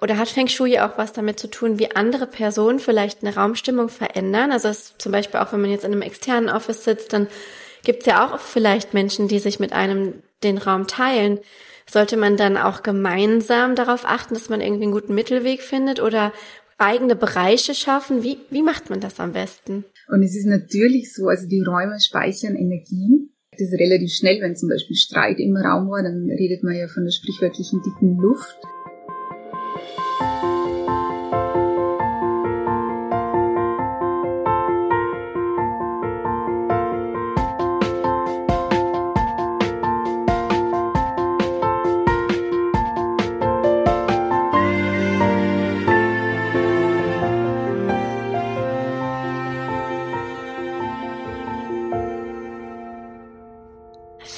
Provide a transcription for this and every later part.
oder hat Feng Shui auch was damit zu tun, wie andere Personen vielleicht eine Raumstimmung verändern? Also es, zum Beispiel auch, wenn man jetzt in einem externen Office sitzt, dann gibt es ja auch vielleicht Menschen, die sich mit einem den Raum teilen. Sollte man dann auch gemeinsam darauf achten, dass man irgendwie einen guten Mittelweg findet oder eigene Bereiche schaffen? Wie, wie macht man das am besten? Und es ist natürlich so, also die Räume speichern Energie. Das ist relativ schnell, wenn zum Beispiel Streit im Raum war, dann redet man ja von der sprichwörtlichen dicken Luft.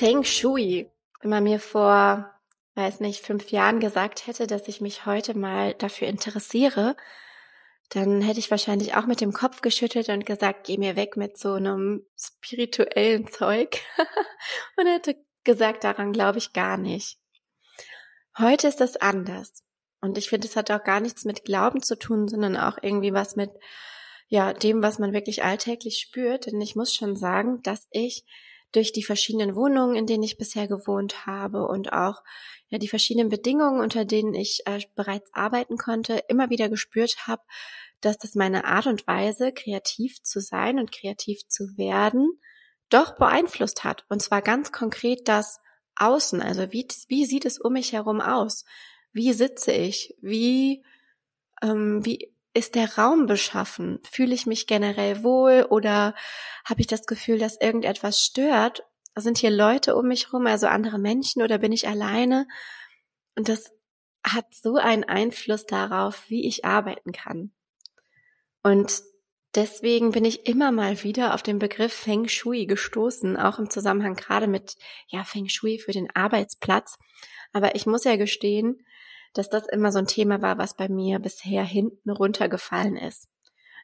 Feng Shui, wenn man mir vor, weiß nicht, fünf Jahren gesagt hätte, dass ich mich heute mal dafür interessiere, dann hätte ich wahrscheinlich auch mit dem Kopf geschüttelt und gesagt, geh mir weg mit so einem spirituellen Zeug. und hätte gesagt, daran glaube ich gar nicht. Heute ist das anders. Und ich finde, es hat auch gar nichts mit Glauben zu tun, sondern auch irgendwie was mit, ja, dem, was man wirklich alltäglich spürt. Denn ich muss schon sagen, dass ich durch die verschiedenen Wohnungen, in denen ich bisher gewohnt habe und auch ja, die verschiedenen Bedingungen, unter denen ich äh, bereits arbeiten konnte, immer wieder gespürt habe, dass das meine Art und Weise, kreativ zu sein und kreativ zu werden, doch beeinflusst hat. Und zwar ganz konkret das Außen. Also wie, wie sieht es um mich herum aus? Wie sitze ich? Wie, ähm, wie ist der Raum beschaffen? Fühle ich mich generell wohl oder habe ich das Gefühl, dass irgendetwas stört? Sind hier Leute um mich herum, also andere Menschen oder bin ich alleine? Und das hat so einen Einfluss darauf, wie ich arbeiten kann. Und deswegen bin ich immer mal wieder auf den Begriff Feng Shui gestoßen, auch im Zusammenhang gerade mit, ja, Feng Shui für den Arbeitsplatz. Aber ich muss ja gestehen, dass das immer so ein Thema war, was bei mir bisher hinten runtergefallen ist.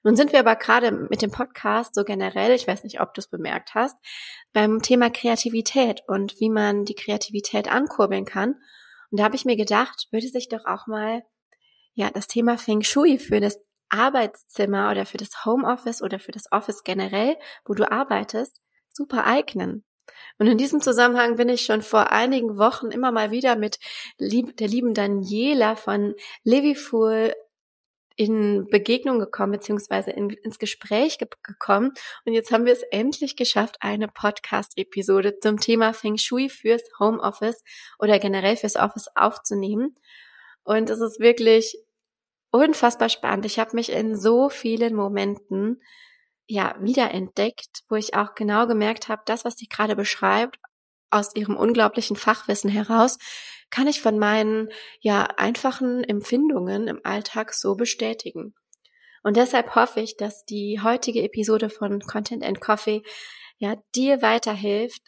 Nun sind wir aber gerade mit dem Podcast so generell, ich weiß nicht, ob du es bemerkt hast, beim Thema Kreativität und wie man die Kreativität ankurbeln kann. Und da habe ich mir gedacht, würde sich doch auch mal ja das Thema Feng Shui für das Arbeitszimmer oder für das Homeoffice oder für das Office generell, wo du arbeitest, super eignen. Und in diesem Zusammenhang bin ich schon vor einigen Wochen immer mal wieder mit der lieben Daniela von Livyful in Begegnung gekommen, beziehungsweise in, ins Gespräch ge gekommen. Und jetzt haben wir es endlich geschafft, eine Podcast-Episode zum Thema Feng Shui fürs Homeoffice oder generell fürs Office aufzunehmen. Und es ist wirklich unfassbar spannend. Ich habe mich in so vielen Momenten ja wiederentdeckt, wo ich auch genau gemerkt habe, das, was sie gerade beschreibt, aus ihrem unglaublichen Fachwissen heraus, kann ich von meinen ja einfachen Empfindungen im Alltag so bestätigen. Und deshalb hoffe ich, dass die heutige Episode von Content and Coffee ja dir weiterhilft,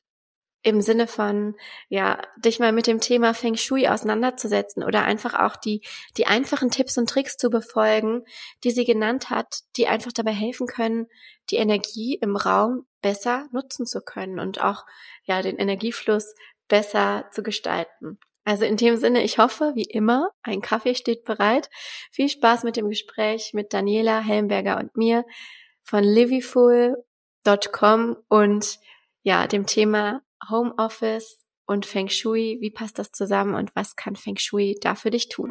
im Sinne von, ja, dich mal mit dem Thema Feng Shui auseinanderzusetzen oder einfach auch die, die einfachen Tipps und Tricks zu befolgen, die sie genannt hat, die einfach dabei helfen können, die Energie im Raum besser nutzen zu können und auch, ja, den Energiefluss besser zu gestalten. Also in dem Sinne, ich hoffe, wie immer, ein Kaffee steht bereit. Viel Spaß mit dem Gespräch mit Daniela Helmberger und mir von livyful.com und ja, dem Thema Homeoffice und Feng Shui, wie passt das zusammen und was kann Feng Shui da für dich tun?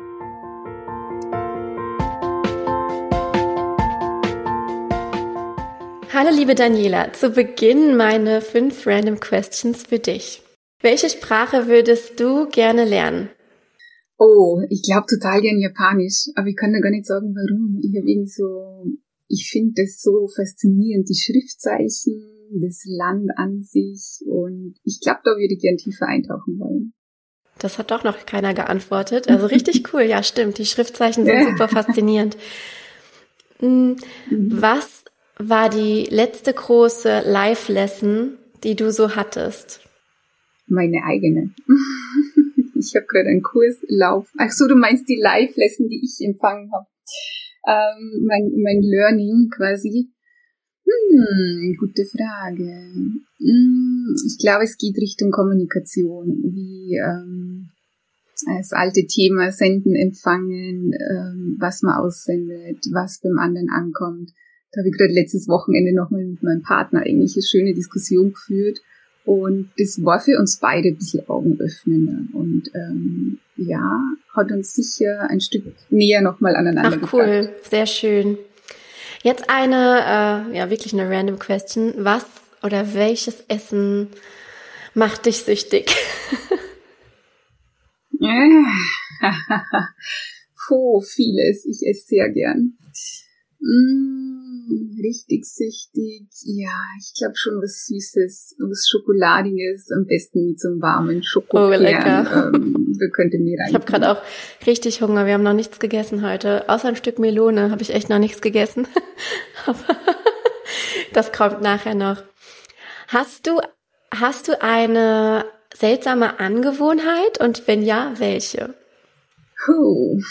Hallo liebe Daniela, zu Beginn meine fünf Random Questions für dich. Welche Sprache würdest du gerne lernen? Oh, ich glaube total gern Japanisch, aber ich kann da gar nicht sagen, warum. Ich habe irgendwie so, ich finde das so faszinierend, die Schriftzeichen, das Land an sich und ich glaube, da würde ich gern tiefer eintauchen wollen. Das hat doch noch keiner geantwortet. Also richtig cool, ja stimmt. Die Schriftzeichen sind super faszinierend. Hm, mhm. Was war die letzte große Live-Lesson, die du so hattest? Meine eigene. Ich habe gerade einen Kurslauf. Ach so, du meinst die Live-Lesson, die ich empfangen habe. Ähm, mein, mein Learning quasi. Hm, gute Frage. Hm, ich glaube, es geht Richtung Kommunikation. Wie ähm, das alte Thema Senden, Empfangen, ähm, was man aussendet, was beim anderen ankommt. Da habe ich gerade letztes Wochenende nochmal mit meinem Partner eigentlich eine schöne Diskussion geführt. Und das war für uns beide ein bisschen Augenöffnender. Und ähm, ja, hat uns sicher ein Stück näher nochmal aneinander Ach cool, gebracht. sehr schön. Jetzt eine, äh, ja wirklich eine random question. Was oder welches Essen macht dich süchtig? Puh, vieles. Ich esse sehr gern. Mm, richtig süchtig. Ja, ich glaube schon was Süßes, was Schokoladiges, am besten mit so einem warmen Schokokern. Oh, lecker. Ähm, da könnte mir rein. Ich habe gerade auch richtig Hunger. Wir haben noch nichts gegessen heute. Außer ein Stück Melone habe ich echt noch nichts gegessen. Aber das kommt nachher noch. Hast du, hast du eine seltsame Angewohnheit und wenn ja, welche? Puh,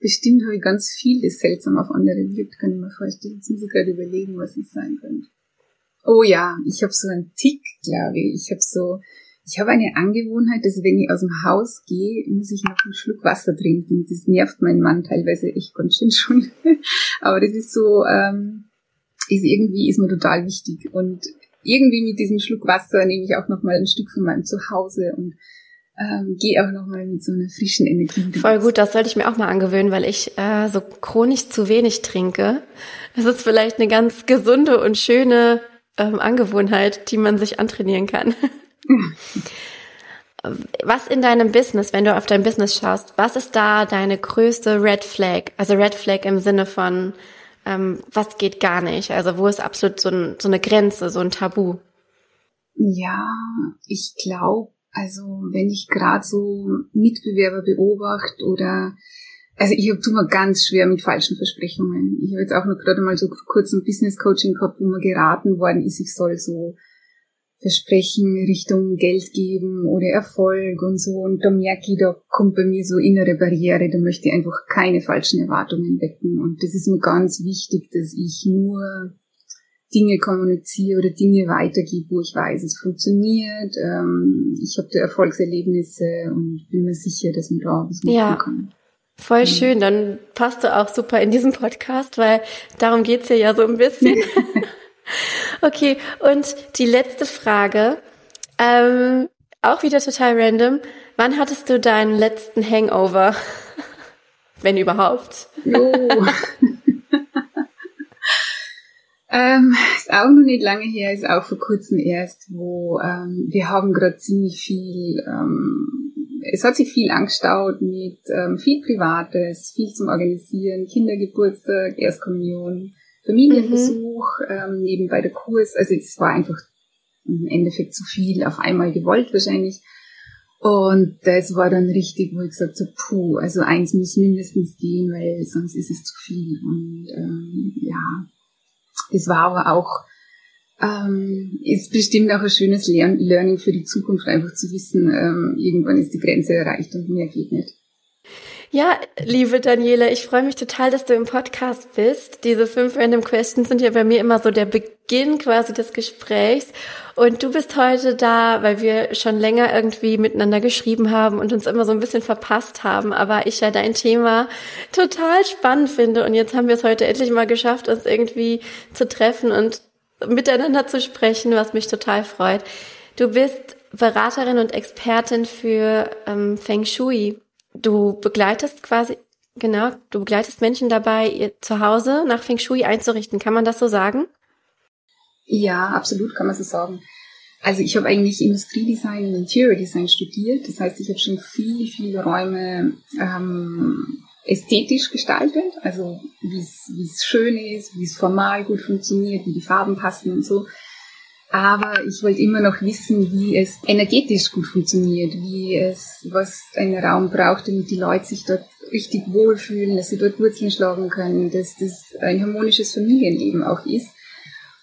bestimmt habe ich ganz viel, das seltsam auf andere wirkt, kann ich mir vorstellen. Jetzt muss ich gerade überlegen, was es sein könnte. Oh ja, ich habe so einen Tick, glaube ich. Ich habe so, ich habe eine Angewohnheit, dass wenn ich aus dem Haus gehe, muss ich noch einen Schluck Wasser trinken. Das nervt meinen Mann teilweise echt ganz schön schon. Aber das ist so, ähm, ist irgendwie, ist mir total wichtig. Und irgendwie mit diesem Schluck Wasser nehme ich auch nochmal ein Stück von meinem Zuhause und ähm, gehe auch nochmal mit so einer frischen Energie. Voll gut, das sollte ich mir auch mal angewöhnen, weil ich äh, so chronisch zu wenig trinke. Das ist vielleicht eine ganz gesunde und schöne ähm, Angewohnheit, die man sich antrainieren kann. was in deinem Business, wenn du auf dein Business schaust, was ist da deine größte Red Flag? Also Red Flag im Sinne von ähm, was geht gar nicht? Also wo ist absolut so, ein, so eine Grenze, so ein Tabu? Ja, ich glaube, also wenn ich gerade so Mitbewerber beobachte oder also ich habe mir ganz schwer mit falschen Versprechungen. Ich habe jetzt auch noch gerade mal so kurz ein Business Coaching gehabt, wo mir geraten worden ist, ich soll so Versprechen Richtung Geld geben oder Erfolg und so. Und da merke ich, da kommt bei mir so innere Barriere, da möchte ich einfach keine falschen Erwartungen wecken. Und das ist mir ganz wichtig, dass ich nur Dinge kommuniziere oder Dinge weitergebe, wo ich weiß, es funktioniert. Ähm, ich habe da Erfolgserlebnisse und bin mir sicher, dass man da was machen ja. kann. Voll schön, dann passt du auch super in diesem Podcast, weil darum geht's hier ja so ein bisschen. Okay, und die letzte Frage, ähm, auch wieder total random. Wann hattest du deinen letzten Hangover? Wenn überhaupt. Jo. ähm, ist auch noch nicht lange her, ist auch vor kurzem erst, wo ähm, wir haben gerade ziemlich viel, ähm, es hat sich viel angestaut mit ähm, viel Privates, viel zum Organisieren, Kindergeburtstag, Erstkommunion, Familienbesuch, mhm. ähm, nebenbei der Kurs. Also es war einfach im Endeffekt zu viel auf einmal gewollt wahrscheinlich. Und das war dann richtig, wo ich gesagt habe, puh, also eins muss mindestens gehen, weil sonst ist es zu viel. Und ähm, ja, das war aber auch, ähm, ist bestimmt auch ein schönes Learning für die Zukunft, einfach zu wissen, ähm, irgendwann ist die Grenze erreicht und mehr geht nicht. Ja, liebe Daniela, ich freue mich total, dass du im Podcast bist. Diese fünf Random Questions sind ja bei mir immer so der Beginn quasi des Gesprächs. Und du bist heute da, weil wir schon länger irgendwie miteinander geschrieben haben und uns immer so ein bisschen verpasst haben. Aber ich ja dein Thema total spannend finde. Und jetzt haben wir es heute endlich mal geschafft, uns irgendwie zu treffen und miteinander zu sprechen, was mich total freut. Du bist Beraterin und Expertin für ähm, Feng Shui. Du begleitest quasi, genau, du begleitest Menschen dabei, ihr Zuhause nach Feng Shui einzurichten. Kann man das so sagen? Ja, absolut kann man so sagen. Also ich habe eigentlich Industriedesign und Interior Design studiert. Das heißt, ich habe schon viel, viele Räume ähm, ästhetisch gestaltet. Also wie es schön ist, wie es formal gut funktioniert, wie die Farben passen und so. Aber ich wollte immer noch wissen, wie es energetisch gut funktioniert, wie es, was ein Raum braucht, damit die Leute sich dort richtig wohlfühlen, dass sie dort Wurzeln schlagen können, dass das ein harmonisches Familienleben auch ist.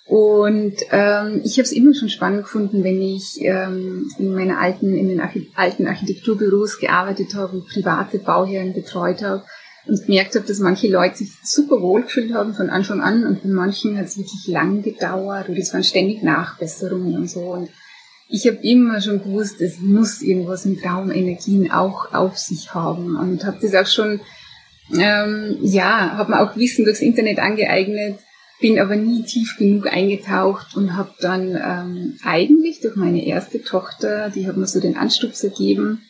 Und ähm, ich habe es immer schon spannend gefunden, wenn ich ähm, in meiner alten, in den Arch alten Architekturbüros gearbeitet habe und private Bauherren betreut habe und gemerkt habe, dass manche Leute sich super wohl gefühlt haben von Anfang an und bei manchen hat es wirklich lang gedauert oder es waren ständig Nachbesserungen und so. Und ich habe immer schon gewusst, es muss irgendwas mit Raumenergien auch auf sich haben und habe das auch schon, ähm, ja, habe mir auch Wissen durchs Internet angeeignet, bin aber nie tief genug eingetaucht und habe dann ähm, eigentlich durch meine erste Tochter, die hat mir so den Anstups ergeben,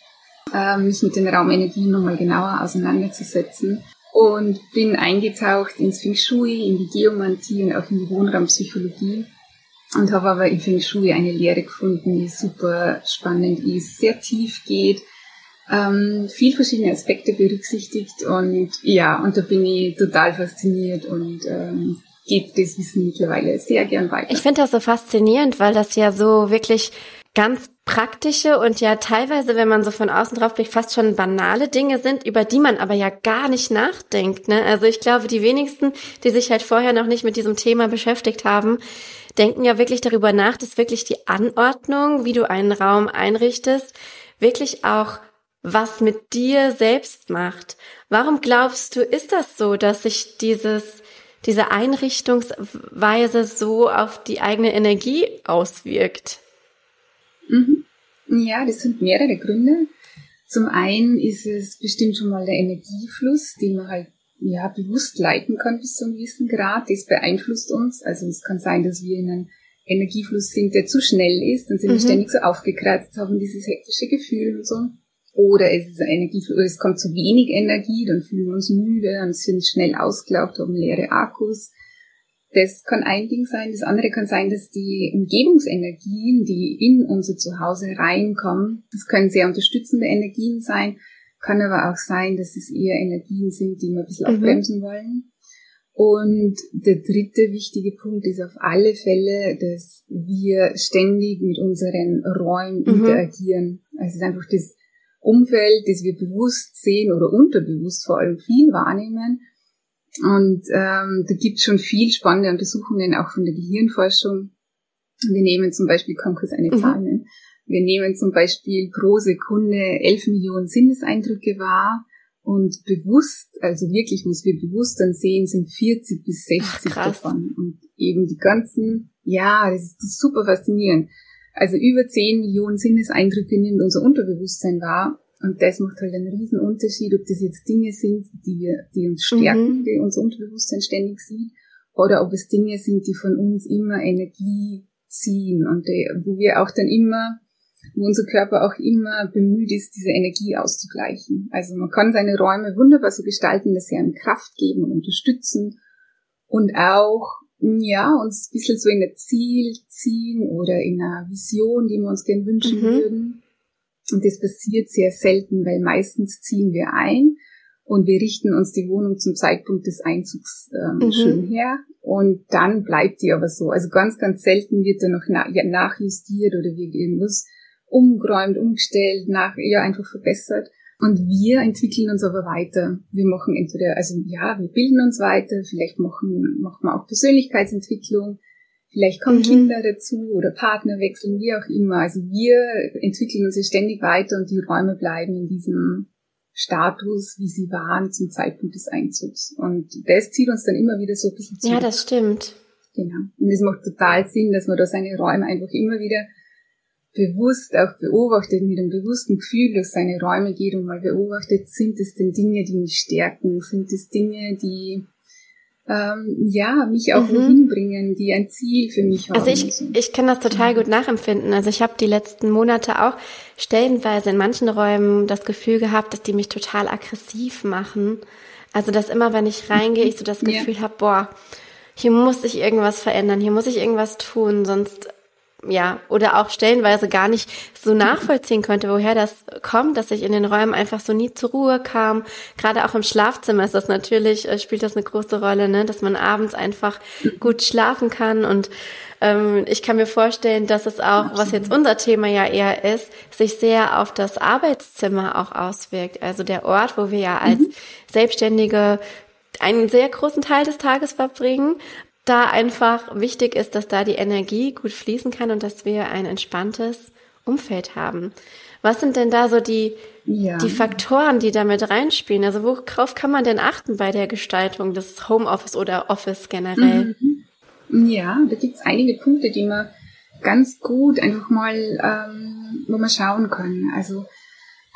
äh, mich mit den Raumenergien nochmal genauer auseinanderzusetzen. Und bin eingetaucht ins Feng Shui, in die Geomantie und auch in die Wohnraumpsychologie. Und habe aber im Feng Shui eine Lehre gefunden, die super spannend ist, sehr tief geht, ähm, viel verschiedene Aspekte berücksichtigt. Und ja, und da bin ich total fasziniert und ähm, gebe das Wissen mittlerweile sehr gern weiter. Ich finde das so faszinierend, weil das ja so wirklich ganz praktische und ja teilweise, wenn man so von außen drauf blickt, fast schon banale Dinge sind, über die man aber ja gar nicht nachdenkt. Ne? Also ich glaube, die wenigsten, die sich halt vorher noch nicht mit diesem Thema beschäftigt haben, denken ja wirklich darüber nach, dass wirklich die Anordnung, wie du einen Raum einrichtest, wirklich auch was mit dir selbst macht. Warum glaubst du, ist das so, dass sich dieses, diese Einrichtungsweise so auf die eigene Energie auswirkt? Mhm. Ja, das sind mehrere Gründe. Zum einen ist es bestimmt schon mal der Energiefluss, den man halt ja, bewusst leiten kann bis zu einem gewissen Grad. Das beeinflusst uns. Also es kann sein, dass wir in einem Energiefluss sind, der zu schnell ist, dann sind mhm. wir ständig so aufgekratzt, haben dieses hektische Gefühl und so. Oder es ist Energiefluss, es kommt zu wenig Energie, dann fühlen wir uns müde und sind schnell ausgelaugt, haben leere Akkus. Das kann ein Ding sein. Das andere kann sein, dass die Umgebungsenergien, die in unser Zuhause reinkommen, das können sehr unterstützende Energien sein, kann aber auch sein, dass es eher Energien sind, die wir ein bisschen mhm. abbremsen wollen. Und der dritte wichtige Punkt ist auf alle Fälle, dass wir ständig mit unseren Räumen mhm. interagieren. Also es ist einfach das Umfeld, das wir bewusst sehen oder unterbewusst vor allem viel wahrnehmen. Und ähm, da gibt es schon viel spannende Untersuchungen auch von der Gehirnforschung. Wir nehmen zum Beispiel, kann kurz eine mhm. Zahl nennen, wir nehmen zum Beispiel pro Sekunde 11 Millionen Sinneseindrücke wahr und bewusst, also wirklich, was wir bewusst dann sehen, sind 40 bis 60 Ach, davon. Und eben die ganzen, ja, das ist, das ist super faszinierend. Also über 10 Millionen Sinneseindrücke nimmt unser Unterbewusstsein wahr. Und das macht halt einen riesen Unterschied, ob das jetzt Dinge sind, die wir, die uns stärken, mhm. die unser Unterbewusstsein ständig sieht, oder ob es Dinge sind, die von uns immer Energie ziehen und die, wo wir auch dann immer wo unser Körper auch immer bemüht ist, diese Energie auszugleichen. Also man kann seine Räume wunderbar so gestalten, dass sie einem Kraft geben und unterstützen und auch ja, uns ein bisschen so in ein Ziel ziehen oder in einer Vision, die wir uns gern wünschen mhm. würden. Und das passiert sehr selten, weil meistens ziehen wir ein und wir richten uns die Wohnung zum Zeitpunkt des Einzugs ähm, mhm. schön her und dann bleibt die aber so. Also ganz, ganz selten wird da noch na nachjustiert oder wird irgendwas umgeräumt, umgestellt, nach, ja, einfach verbessert. Und wir entwickeln uns aber weiter. Wir machen entweder, also ja, wir bilden uns weiter, vielleicht machen, machen wir auch Persönlichkeitsentwicklung, vielleicht kommen mhm. Kinder dazu oder Partner wechseln, wie auch immer. Also wir entwickeln uns ja ständig weiter und die Räume bleiben in diesem Status, wie sie waren zum Zeitpunkt des Einzugs. Und das zieht uns dann immer wieder so ein bisschen zurück. Ja, das stimmt. Genau. Und es macht total Sinn, dass man da seine Räume einfach immer wieder bewusst auch beobachtet, mit einem bewussten Gefühl durch seine Räume geht und mal beobachtet, sind es denn Dinge, die mich stärken, sind es Dinge, die ähm, ja, mich auch mhm. wohin bringen, die ein Ziel für mich haben. Also ich, ich kann das total gut nachempfinden. Also ich habe die letzten Monate auch stellenweise in manchen Räumen das Gefühl gehabt, dass die mich total aggressiv machen. Also dass immer, wenn ich reingehe, ich so das Gefühl ja. habe, boah, hier muss ich irgendwas verändern, hier muss ich irgendwas tun, sonst ja, oder auch stellenweise gar nicht so nachvollziehen konnte, woher das kommt, dass ich in den Räumen einfach so nie zur Ruhe kam. Gerade auch im Schlafzimmer ist das natürlich, äh, spielt das eine große Rolle, ne, dass man abends einfach gut schlafen kann und ähm, ich kann mir vorstellen, dass es auch, was jetzt unser Thema ja eher ist, sich sehr auf das Arbeitszimmer auch auswirkt. Also der Ort, wo wir ja als mhm. Selbstständige einen sehr großen Teil des Tages verbringen, da einfach wichtig ist, dass da die Energie gut fließen kann und dass wir ein entspanntes Umfeld haben. Was sind denn da so die, ja. die Faktoren, die damit reinspielen? Also worauf kann man denn achten bei der Gestaltung des Homeoffice oder Office generell? Mhm. Ja, da gibt es einige Punkte, die man ganz gut einfach mal, ähm, wo man schauen kann. Also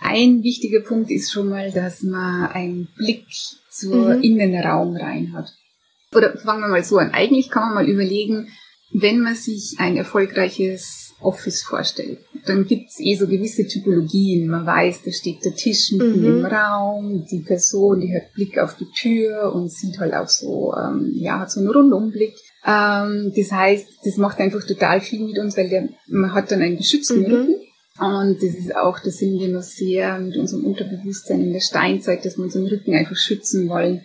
ein wichtiger Punkt ist schon mal, dass man einen Blick zur mhm. Innenraum rein hat. Oder fangen wir mal so an. Eigentlich kann man mal überlegen, wenn man sich ein erfolgreiches Office vorstellt, dann gibt's eh so gewisse Typologien. Man weiß, da steht der Tisch mitten mhm. im Raum, die Person, die hat Blick auf die Tür und sieht halt auch so, ähm, ja, hat so einen Rundumblick. Ähm, das heißt, das macht einfach total viel mit uns, weil der, man hat dann einen geschützten mhm. Rücken. Und das ist auch, da sind wir noch sehr mit unserem Unterbewusstsein in der Steinzeit, dass wir unseren Rücken einfach schützen wollen.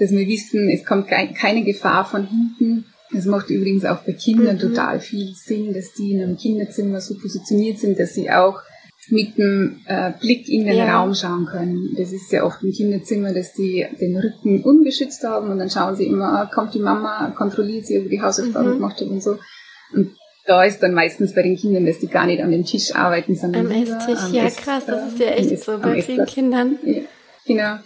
Dass wir wissen, es kommt keine Gefahr von hinten das macht übrigens auch bei Kindern mhm. total viel Sinn, dass die in einem Kinderzimmer so positioniert sind, dass sie auch mit dem äh, Blick in den ja. Raum schauen können. Das ist ja oft im Kinderzimmer, dass die den Rücken ungeschützt haben und dann schauen sie immer, ah, kommt die Mama, kontrolliert sie, ob die Hausaufgaben mhm. gemacht hat und so. Und da ist dann meistens bei den Kindern, dass die gar nicht an dem Tisch arbeiten, sondern am Esstisch. Ja, krass, das ist ja echt so bei vielen Kindern. Ja, genau.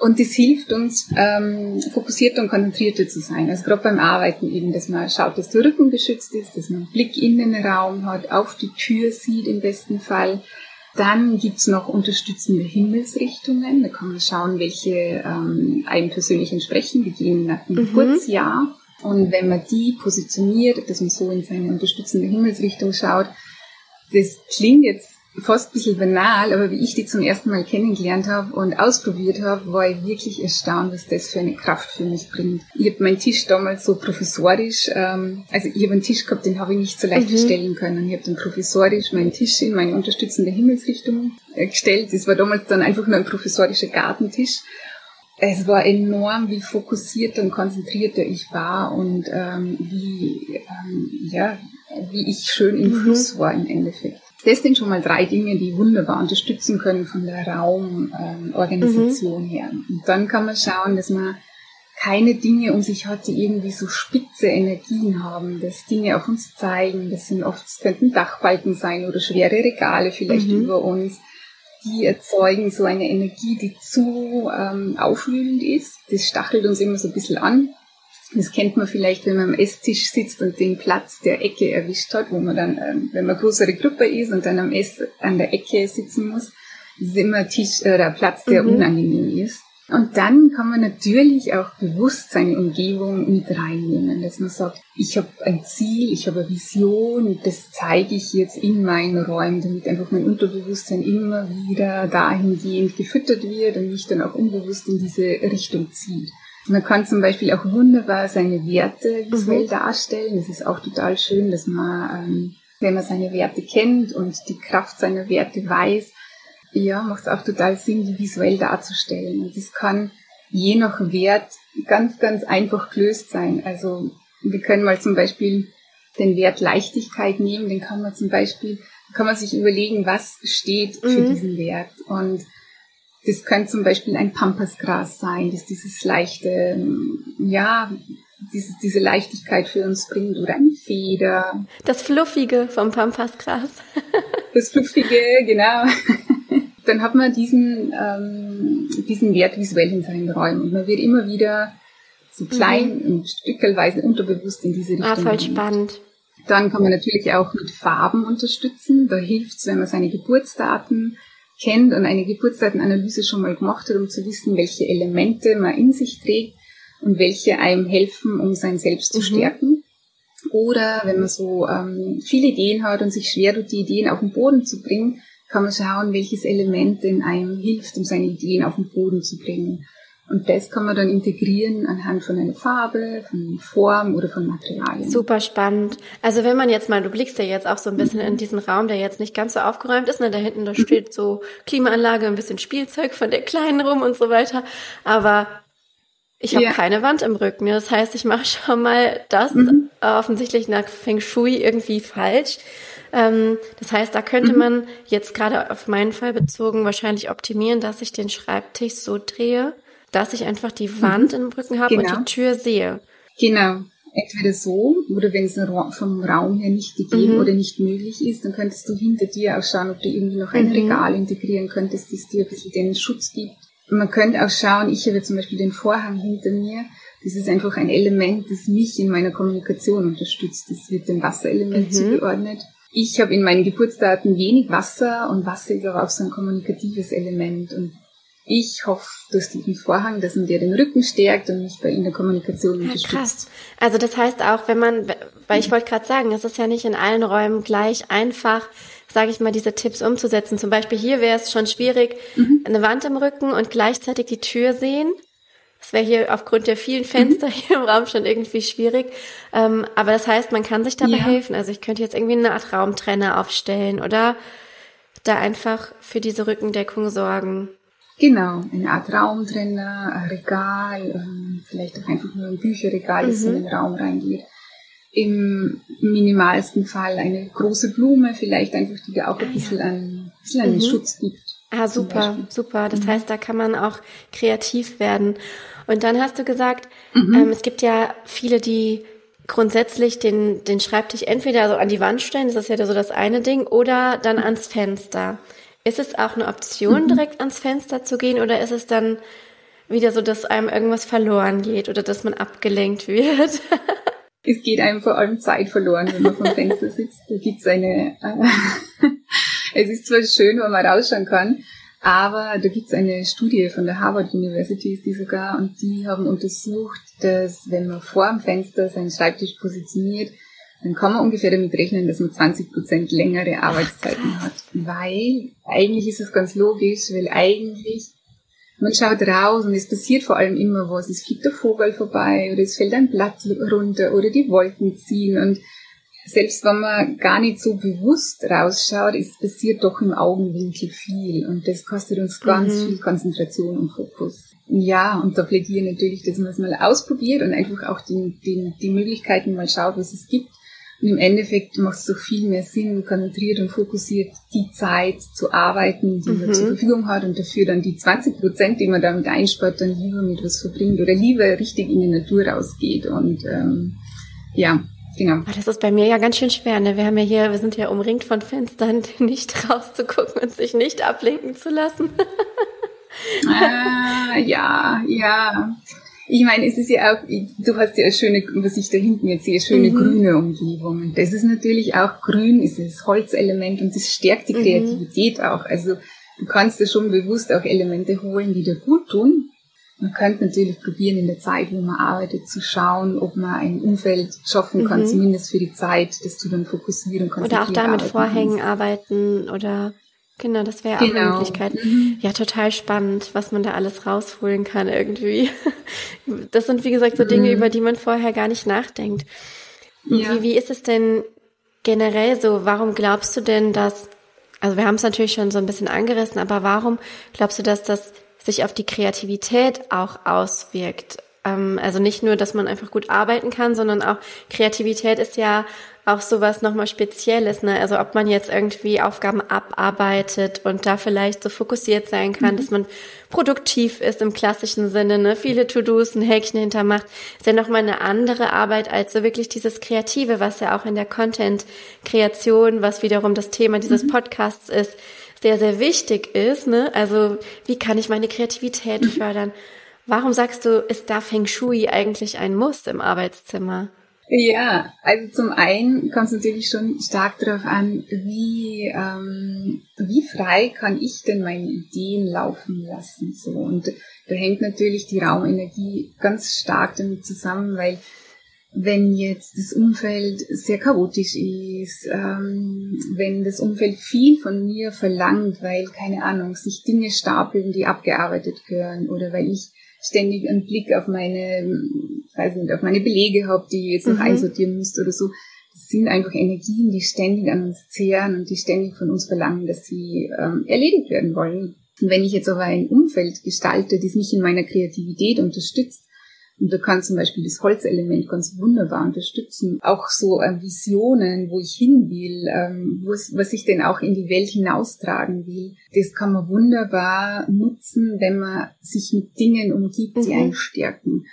Und das hilft uns, ähm, fokussierter und konzentrierter zu sein. Also gerade beim Arbeiten eben, dass man schaut, dass der Rücken geschützt ist, dass man einen Blick in den Raum hat, auf die Tür sieht im besten Fall. Dann gibt's noch unterstützende Himmelsrichtungen. Da kann man schauen, welche ähm, einem persönlich entsprechen. Die gehen nach dem mhm. Geburtsjahr. Und wenn man die positioniert, dass man so in seine unterstützende Himmelsrichtung schaut, das klingt jetzt fast ein bisschen banal, aber wie ich die zum ersten Mal kennengelernt habe und ausprobiert habe, war ich wirklich erstaunt, was das für eine Kraft für mich bringt. Ich habe meinen Tisch damals so professorisch, ähm, also ich habe einen Tisch gehabt, den habe ich nicht so leicht mhm. verstellen können. Ich habe dann professorisch meinen Tisch in meine unterstützende Himmelsrichtung äh, gestellt. Das war damals dann einfach nur ein professorischer Gartentisch. Es war enorm, wie fokussierter und konzentrierter ich war und ähm, wie, ähm, ja, wie ich schön im mhm. Fluss war im Endeffekt. Das sind schon mal drei Dinge, die wunderbar unterstützen können von der Raumorganisation ähm, mhm. her. Und dann kann man schauen, dass man keine Dinge um sich hat, die irgendwie so spitze Energien haben, dass Dinge auf uns zeigen. Das sind oft, das könnten Dachbalken sein oder schwere Regale vielleicht mhm. über uns. Die erzeugen so eine Energie, die zu ähm, aufwühlend ist. Das stachelt uns immer so ein bisschen an. Das kennt man vielleicht, wenn man am Esstisch sitzt und den Platz der Ecke erwischt hat, wo man dann, ähm, wenn man größere Gruppe ist und dann am Ess an der Ecke sitzen muss, ist immer Tisch oder äh, Platz, der mhm. unangenehm ist. Und dann kann man natürlich auch bewusst seine Umgebung mit reinnehmen, dass man sagt, ich habe ein Ziel, ich habe eine Vision, das zeige ich jetzt in meinen Räumen, damit einfach mein Unterbewusstsein immer wieder dahingehend gefüttert wird und mich dann auch unbewusst in diese Richtung zieht. Man kann zum Beispiel auch wunderbar seine Werte visuell mhm. darstellen. Das ist auch total schön, dass man, ähm, wenn man seine Werte kennt und die Kraft seiner Werte weiß, ja, macht es auch total Sinn, die visuell darzustellen. Und das kann je nach Wert ganz, ganz einfach gelöst sein. Also wir können mal zum Beispiel den Wert Leichtigkeit nehmen, den kann man zum Beispiel, kann man sich überlegen, was steht für mhm. diesen Wert. Und das könnte zum Beispiel ein Pampasgras sein, das dieses leichte, ja, diese, diese Leichtigkeit für uns bringt oder eine Feder. Das Fluffige vom Pampasgras. das Fluffige, genau. Dann hat man diesen, ähm, diesen Wert visuell in seinen Räumen und man wird immer wieder so klein mhm. und stückelweise unterbewusst in diese ah, Richtung. Ah, voll spannend. Dann kann man natürlich auch mit Farben unterstützen. Da hilft es, wenn man seine Geburtsdaten kennt und eine Geburtsdatenanalyse schon mal gemacht hat, um zu wissen, welche Elemente man in sich trägt und welche einem helfen, um sein Selbst zu mhm. stärken. Oder wenn man so ähm, viele Ideen hat und sich schwer tut, die Ideen auf den Boden zu bringen, kann man schauen, welches Element in einem hilft, um seine Ideen auf den Boden zu bringen. Und das kann man dann integrieren anhand von einer Farbe, von Form oder von Materialien. Super spannend. Also wenn man jetzt mal, du blickst ja jetzt auch so ein bisschen in diesen Raum, der jetzt nicht ganz so aufgeräumt ist, ne? da hinten da steht so Klimaanlage, ein bisschen Spielzeug von der Kleinen rum und so weiter. Aber ich habe ja. keine Wand im Rücken. Das heißt, ich mache schon mal das mhm. offensichtlich nach Feng Shui irgendwie falsch. Ähm, das heißt, da könnte mhm. man jetzt gerade auf meinen Fall bezogen wahrscheinlich optimieren, dass ich den Schreibtisch so drehe, dass ich einfach die mhm. Wand mhm. im Rücken habe genau. und die genau. Tür sehe. Genau. Entweder so, oder wenn es vom Raum her nicht gegeben mhm. oder nicht möglich ist, dann könntest du hinter dir auch schauen, ob du irgendwie noch ein mhm. Regal integrieren könntest, das dir ein bisschen den Schutz gibt. man könnte auch schauen, ich habe zum Beispiel den Vorhang hinter mir. Das ist einfach ein Element, das mich in meiner Kommunikation unterstützt. Das wird dem Wasserelement mhm. zugeordnet. Ich habe in meinen Geburtsdaten wenig Wasser und Wasser ist aber auch so ein kommunikatives Element. Und ich hoffe durch diesen Vorhang, dass man dir den Rücken stärkt und mich bei in der Kommunikation unterstützt. krass. Also das heißt auch, wenn man, weil ich wollte gerade sagen, es ist ja nicht in allen Räumen gleich einfach, sage ich mal, diese Tipps umzusetzen. Zum Beispiel hier wäre es schon schwierig, mhm. eine Wand im Rücken und gleichzeitig die Tür sehen. Das wäre hier aufgrund der vielen Fenster mhm. hier im Raum schon irgendwie schwierig. Ähm, aber das heißt, man kann sich dabei ja. helfen. Also ich könnte jetzt irgendwie eine Art Raumtrenner aufstellen oder da einfach für diese Rückendeckung sorgen. Genau, eine Art Raumtrenner, ein Regal, ähm, vielleicht auch einfach nur ein Bücherregal, das mhm. in den Raum reingeht. Im minimalsten Fall eine große Blume, vielleicht einfach, die dir auch ein bisschen, ein bisschen einen mhm. Schutz gibt. Ah, super, super. Das mhm. heißt, da kann man auch kreativ werden. Und dann hast du gesagt, mhm. ähm, es gibt ja viele, die grundsätzlich den, den Schreibtisch entweder so an die Wand stellen, das ist ja so das eine Ding, oder dann ans Fenster. Ist es auch eine Option, mhm. direkt ans Fenster zu gehen, oder ist es dann wieder so, dass einem irgendwas verloren geht oder dass man abgelenkt wird? es geht einem vor allem Zeit verloren, wenn man vom Fenster sitzt. Da gibt's eine, äh, es ist zwar schön, wenn man rausschauen kann, aber da gibt's eine Studie von der Harvard University, ist die sogar, und die haben untersucht, dass wenn man vor dem Fenster seinen Schreibtisch positioniert, dann kann man ungefähr damit rechnen, dass man 20 Prozent längere Arbeitszeiten Ach, hat. Weil eigentlich ist es ganz logisch, weil eigentlich man schaut raus und es passiert vor allem immer was. Es fliegt der Vogel vorbei oder es fällt ein Blatt runter oder die Wolken ziehen und selbst wenn man gar nicht so bewusst rausschaut, es passiert doch im Augenwinkel viel und das kostet uns ganz mhm. viel Konzentration und Fokus. Ja, und da plädiere ich natürlich, dass man es mal ausprobiert und einfach auch die, die, die Möglichkeiten mal schaut, was es gibt. Und im Endeffekt macht es doch viel mehr Sinn, konzentriert und fokussiert die Zeit zu arbeiten, die mhm. man zur Verfügung hat und dafür dann die 20 Prozent, die man damit einspart, dann lieber mit was verbringt oder lieber richtig in die Natur rausgeht. Und ähm, ja, Genau. Das ist bei mir ja ganz schön schwer. Ne? Wir haben ja hier, wir sind ja umringt von Fenstern, nicht rauszugucken und sich nicht ablenken zu lassen. ah, ja, ja. Ich meine, es ist ja auch, du hast ja eine schöne, was ich da hinten jetzt sehe, schöne mhm. grüne Umgebung. das ist natürlich auch grün, ist das Holzelement und das stärkt die mhm. Kreativität mhm. auch. Also du kannst da schon bewusst auch Elemente holen, die dir gut tun. Man könnte natürlich probieren, in der Zeit, wo man arbeitet, zu schauen, ob man ein Umfeld schaffen kann, mhm. zumindest für die Zeit, dass du dann fokussieren kannst. Oder auch da mit Vorhängen kannst. arbeiten oder genau, das wäre genau. auch eine genau. Möglichkeit. Mhm. Ja, total spannend, was man da alles rausholen kann irgendwie. Das sind, wie gesagt, so Dinge, mhm. über die man vorher gar nicht nachdenkt. Ja. Wie, wie ist es denn generell so? Warum glaubst du denn, dass, also wir haben es natürlich schon so ein bisschen angerissen, aber warum glaubst du, dass das sich auf die Kreativität auch auswirkt. Ähm, also nicht nur, dass man einfach gut arbeiten kann, sondern auch Kreativität ist ja auch sowas nochmal Spezielles, ne? Also ob man jetzt irgendwie Aufgaben abarbeitet und da vielleicht so fokussiert sein kann, mhm. dass man produktiv ist im klassischen Sinne, ne? Viele To-Dos, ein Häkchen hintermacht, ist ja nochmal eine andere Arbeit als so wirklich dieses Kreative, was ja auch in der Content-Kreation, was wiederum das Thema dieses mhm. Podcasts ist, sehr, sehr wichtig ist. Ne? Also wie kann ich meine Kreativität mhm. fördern? Warum sagst du, ist da Feng Shui eigentlich ein Muss im Arbeitszimmer? Ja, also zum einen kommt es natürlich schon stark darauf an, wie, ähm, wie frei kann ich denn meine Ideen laufen lassen. So. Und da hängt natürlich die Raumenergie ganz stark damit zusammen, weil wenn jetzt das Umfeld sehr chaotisch ist, ähm, wenn das Umfeld viel von mir verlangt, weil, keine Ahnung, sich Dinge stapeln, die abgearbeitet gehören, oder weil ich ständig einen Blick auf meine, weiß nicht, auf meine Belege habe, die ich jetzt noch mhm. einsortieren müsste oder so. Das sind einfach Energien, die ständig an uns zehren und die ständig von uns verlangen, dass sie ähm, erledigt werden wollen. Und wenn ich jetzt aber ein Umfeld gestalte, das mich in meiner Kreativität unterstützt, und da kann zum Beispiel das Holzelement ganz wunderbar unterstützen. Auch so äh, Visionen, wo ich hin will, ähm, was ich denn auch in die Welt hinaustragen will. Das kann man wunderbar nutzen, wenn man sich mit Dingen umgibt, die mhm. einen stärken.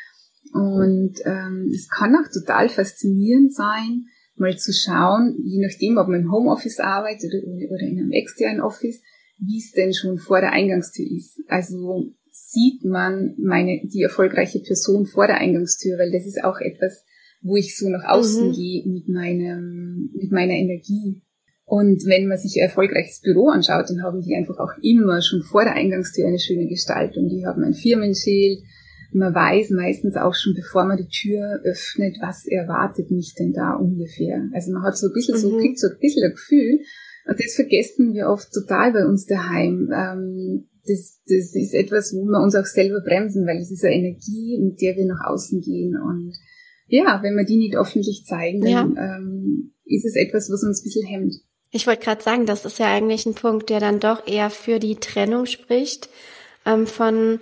Und ähm, es kann auch total faszinierend sein, mal zu schauen, je nachdem, ob man im Homeoffice arbeitet oder in einem externen Office, wie es denn schon vor der Eingangstür ist. Also sieht man meine, die erfolgreiche Person vor der Eingangstür, weil das ist auch etwas, wo ich so nach außen mhm. gehe mit meinem, mit meiner Energie. Und wenn man sich ein erfolgreiches Büro anschaut, dann haben die einfach auch immer schon vor der Eingangstür eine schöne Gestaltung. Die haben ein Firmenschild. Man weiß meistens auch schon, bevor man die Tür öffnet, was erwartet mich denn da ungefähr. Also man hat so ein bisschen mhm. so, kriegt so ein bisschen ein Gefühl. Und das vergessen wir oft total bei uns daheim. Ähm, das, das ist etwas, wo wir uns auch selber bremsen, weil es ist eine Energie, mit der wir nach außen gehen. Und ja, wenn wir die nicht öffentlich zeigen, dann ja. ähm, ist es etwas, was uns ein bisschen hemmt. Ich wollte gerade sagen, das ist ja eigentlich ein Punkt, der dann doch eher für die Trennung spricht ähm, von,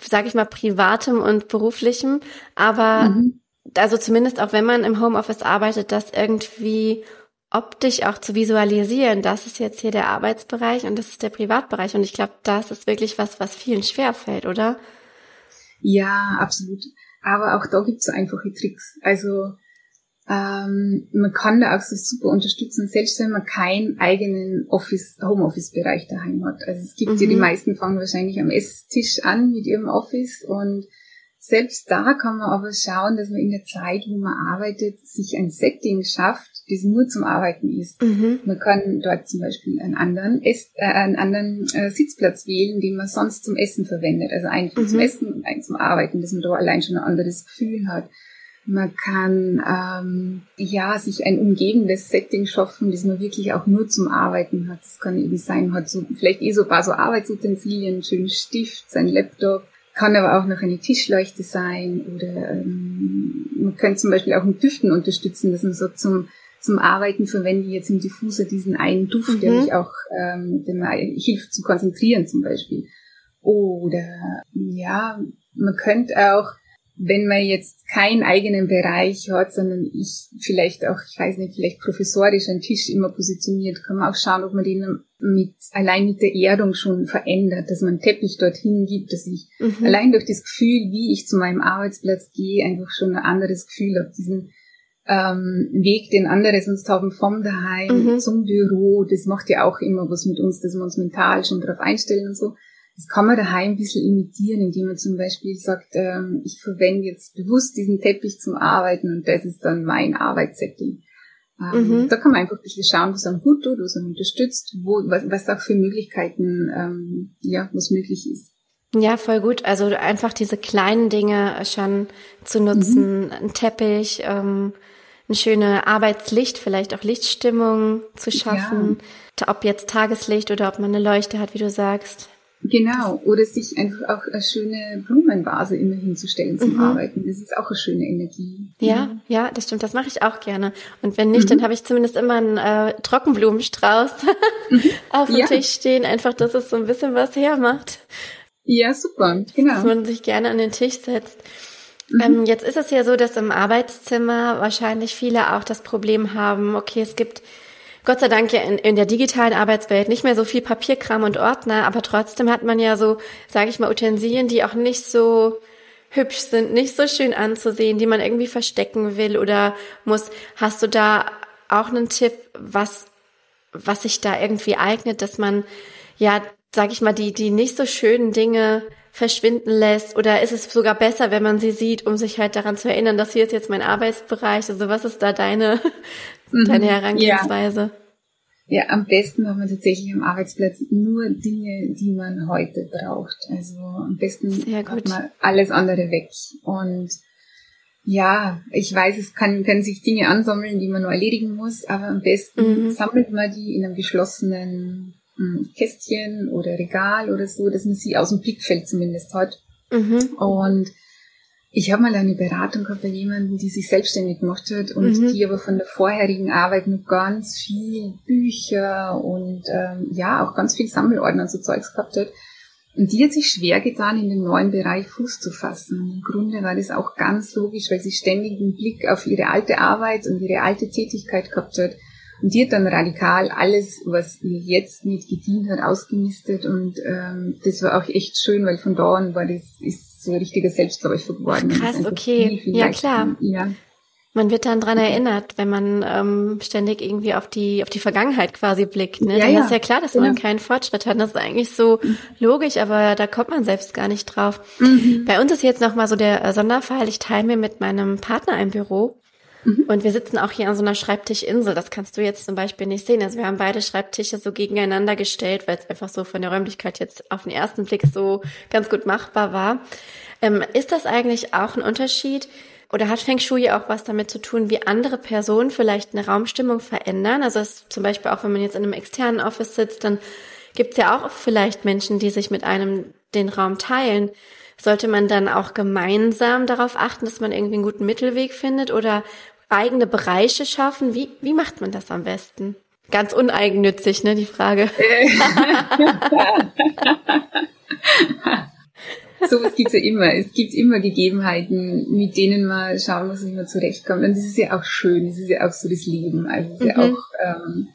sage ich mal, privatem und beruflichem. Aber mhm. also zumindest auch wenn man im Homeoffice arbeitet, das irgendwie optisch auch zu visualisieren, das ist jetzt hier der Arbeitsbereich und das ist der Privatbereich. Und ich glaube, das ist wirklich was, was vielen schwerfällt, oder? Ja, absolut. Aber auch da gibt's so einfache Tricks. Also ähm, man kann da auch so super unterstützen, selbst wenn man keinen eigenen Office, Homeoffice-Bereich daheim hat. Also es gibt mhm. ja die meisten fangen wahrscheinlich am Esstisch an mit ihrem Office und selbst da kann man aber schauen, dass man in der Zeit, wo man arbeitet, sich ein Setting schafft, das nur zum Arbeiten ist. Mhm. Man kann dort zum Beispiel einen anderen, Ess, äh, einen anderen äh, Sitzplatz wählen, den man sonst zum Essen verwendet. Also einen mhm. zum Essen und einen zum Arbeiten, dass man da allein schon ein anderes Gefühl hat. Man kann ähm, ja sich ein umgebendes Setting schaffen, das man wirklich auch nur zum Arbeiten hat. Das kann eben sein, man hat so vielleicht eh so ein paar so Arbeitsutensilien, einen schönen Stift, sein Laptop, kann aber auch noch eine Tischleuchte sein oder ähm, man könnte zum Beispiel auch mit Düften unterstützen, dass man so zum zum Arbeiten verwende ich jetzt im Diffuser diesen einen Duft, mhm. der mich auch ähm, der mir hilft zu konzentrieren zum Beispiel. Oder ja, man könnte auch wenn man jetzt keinen eigenen Bereich hat, sondern ich vielleicht auch, ich weiß nicht, vielleicht professorisch einen Tisch immer positioniert, kann man auch schauen, ob man den mit, allein mit der Erdung schon verändert, dass man einen Teppich dorthin gibt, dass ich mhm. allein durch das Gefühl, wie ich zu meinem Arbeitsplatz gehe, einfach schon ein anderes Gefühl habe, diesen ähm, Weg, den andere sonst haben vom daheim mhm. zum Büro, das macht ja auch immer was mit uns, dass wir uns mental schon darauf einstellen und so. Das kann man daheim ein bisschen imitieren, indem man zum Beispiel sagt, ähm, ich verwende jetzt bewusst diesen Teppich zum Arbeiten und das ist dann mein Arbeitssetting. Ähm, mhm. Da kann man einfach ein bisschen schauen, was einem gut tut, was einem unterstützt, wo, was, was auch für Möglichkeiten, ähm, ja, was möglich ist. Ja, voll gut. Also einfach diese kleinen Dinge schon zu nutzen, mhm. ein Teppich, ähm, eine schöne Arbeitslicht, vielleicht auch Lichtstimmung zu schaffen, ja. ob jetzt Tageslicht oder ob man eine Leuchte hat, wie du sagst. Genau, oder sich einfach auch eine schöne Blumenvase immer hinzustellen zum mhm. Arbeiten. Das ist auch eine schöne Energie. Ja, ja, das stimmt, das mache ich auch gerne. Und wenn nicht, mhm. dann habe ich zumindest immer einen äh, Trockenblumenstrauß mhm. auf dem ja. Tisch stehen, einfach, dass es so ein bisschen was hermacht. Ja, super, genau. Dass man sich gerne an den Tisch setzt. Mhm. Ähm, jetzt ist es ja so, dass im Arbeitszimmer wahrscheinlich viele auch das Problem haben, okay, es gibt Gott sei Dank ja in, in der digitalen Arbeitswelt nicht mehr so viel Papierkram und Ordner, aber trotzdem hat man ja so, sage ich mal, Utensilien, die auch nicht so hübsch sind, nicht so schön anzusehen, die man irgendwie verstecken will oder muss. Hast du da auch einen Tipp, was, was sich da irgendwie eignet, dass man, ja, sag ich mal, die, die nicht so schönen Dinge verschwinden lässt? Oder ist es sogar besser, wenn man sie sieht, um sich halt daran zu erinnern, dass hier ist jetzt mein Arbeitsbereich? Also was ist da deine, mhm. deine Herangehensweise? Ja. ja, am besten macht man tatsächlich am Arbeitsplatz nur Dinge, die man heute braucht. Also am besten macht man alles andere weg. Und ja, ich weiß, es kann, können sich Dinge ansammeln, die man nur erledigen muss, aber am besten mhm. sammelt man die in einem geschlossenen Kästchen oder Regal oder so, dass man sie aus dem Blickfeld zumindest hat. Mhm. Und ich habe mal eine Beratung gehabt bei jemandem, die sich selbstständig gemacht hat und mhm. die aber von der vorherigen Arbeit noch ganz viel Bücher und ähm, ja, auch ganz viel Sammelordner und so Zeugs gehabt hat. Und die hat sich schwer getan, in den neuen Bereich Fuß zu fassen. Im Grunde war das auch ganz logisch, weil sie ständig den Blick auf ihre alte Arbeit und ihre alte Tätigkeit gehabt hat. Und die hat dann radikal alles, was ihr jetzt nicht gedient hat, ausgemistet. Und ähm, das war auch echt schön, weil von da an war das ist so ein richtiger Selbstläufer geworden. Krass, okay. Viel, viel ja, klar. Ja. Man wird dann dran erinnert, wenn man ähm, ständig irgendwie auf die auf die Vergangenheit quasi blickt. Ne? Ja, dann ja. ist ja klar, dass genau. man keinen Fortschritt hat. Das ist eigentlich so logisch, aber da kommt man selbst gar nicht drauf. Mhm. Bei uns ist jetzt noch mal so der Sonderfall. Ich teile mir mit meinem Partner ein Büro mhm. und wir sitzen auch hier an so einer Schreibtischinsel. Das kannst du jetzt zum Beispiel nicht sehen. Also wir haben beide Schreibtische so gegeneinander gestellt, weil es einfach so von der Räumlichkeit jetzt auf den ersten Blick so ganz gut machbar war. Ähm, ist das eigentlich auch ein Unterschied? Oder hat Feng Shui auch was damit zu tun, wie andere Personen vielleicht eine Raumstimmung verändern? Also es, zum Beispiel auch, wenn man jetzt in einem externen Office sitzt, dann gibt es ja auch vielleicht Menschen, die sich mit einem den Raum teilen. Sollte man dann auch gemeinsam darauf achten, dass man irgendwie einen guten Mittelweg findet oder eigene Bereiche schaffen? Wie, wie macht man das am besten? Ganz uneigennützig, ne, die Frage. Sowas gibt's ja immer. Es gibt immer Gegebenheiten, mit denen man schauen muss, wie man zurechtkommt. Und das ist ja auch schön, das ist ja auch so das Leben. Also es ist mhm. ja auch, ähm,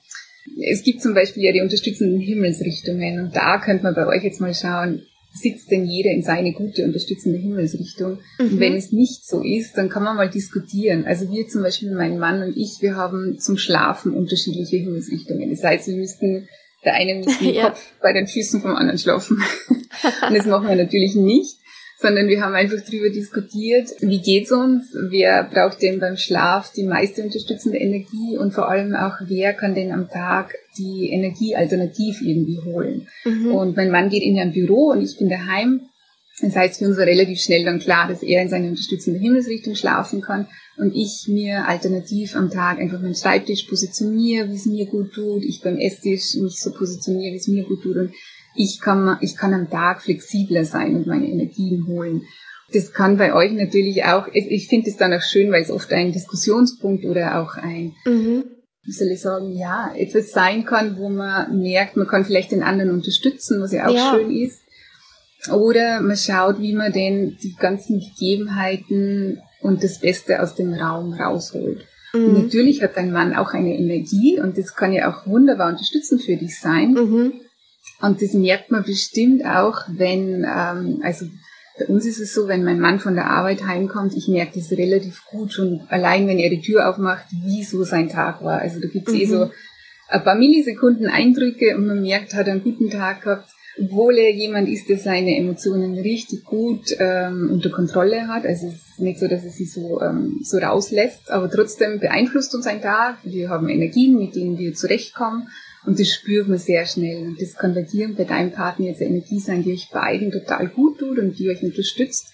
es gibt zum Beispiel ja die unterstützenden Himmelsrichtungen und da könnte man bei euch jetzt mal schauen, sitzt denn jeder in seine gute unterstützende Himmelsrichtung? Mhm. Und wenn es nicht so ist, dann kann man mal diskutieren. Also wir zum Beispiel, mein Mann und ich, wir haben zum Schlafen unterschiedliche Himmelsrichtungen. Das heißt, wir müssten der eine muss den ja. Kopf bei den Füßen vom anderen schlafen. und das machen wir natürlich nicht, sondern wir haben einfach darüber diskutiert, wie geht's uns, wer braucht denn beim Schlaf die meiste unterstützende Energie und vor allem auch, wer kann denn am Tag die Energie alternativ irgendwie holen. Mhm. Und mein Mann geht in ein Büro und ich bin daheim das heißt, für uns war relativ schnell dann klar, dass er in seine unterstützende Himmelsrichtung schlafen kann und ich mir alternativ am Tag einfach meinen Schreibtisch positioniere, wie es mir gut tut, ich beim Esstisch mich so positioniere, wie es mir gut tut und ich kann, ich kann am Tag flexibler sein und meine Energien holen. Das kann bei euch natürlich auch, ich finde es dann auch schön, weil es oft ein Diskussionspunkt oder auch ein, mhm. wie soll ich sagen, ja, etwas sein kann, wo man merkt, man kann vielleicht den anderen unterstützen, was ja auch ja. schön ist. Oder man schaut, wie man denn die ganzen Gegebenheiten und das Beste aus dem Raum rausholt. Mhm. natürlich hat dein Mann auch eine Energie und das kann ja auch wunderbar unterstützend für dich sein. Mhm. Und das merkt man bestimmt auch, wenn, ähm, also bei uns ist es so, wenn mein Mann von der Arbeit heimkommt, ich merke das relativ gut schon allein, wenn er die Tür aufmacht, wie so sein Tag war. Also da gibt's mhm. eh so ein paar Millisekunden Eindrücke und man merkt, hat er einen guten Tag gehabt obwohl er jemand ist, der seine Emotionen richtig gut ähm, unter Kontrolle hat. Also es ist nicht so, dass er sie so, ähm, so rauslässt, aber trotzdem beeinflusst uns ein Tag. Wir haben Energien, mit denen wir zurechtkommen und das spürt man sehr schnell. Und das kann bei dir und bei deinem Partner jetzt eine Energie sein, die euch beiden total gut tut und die euch unterstützt.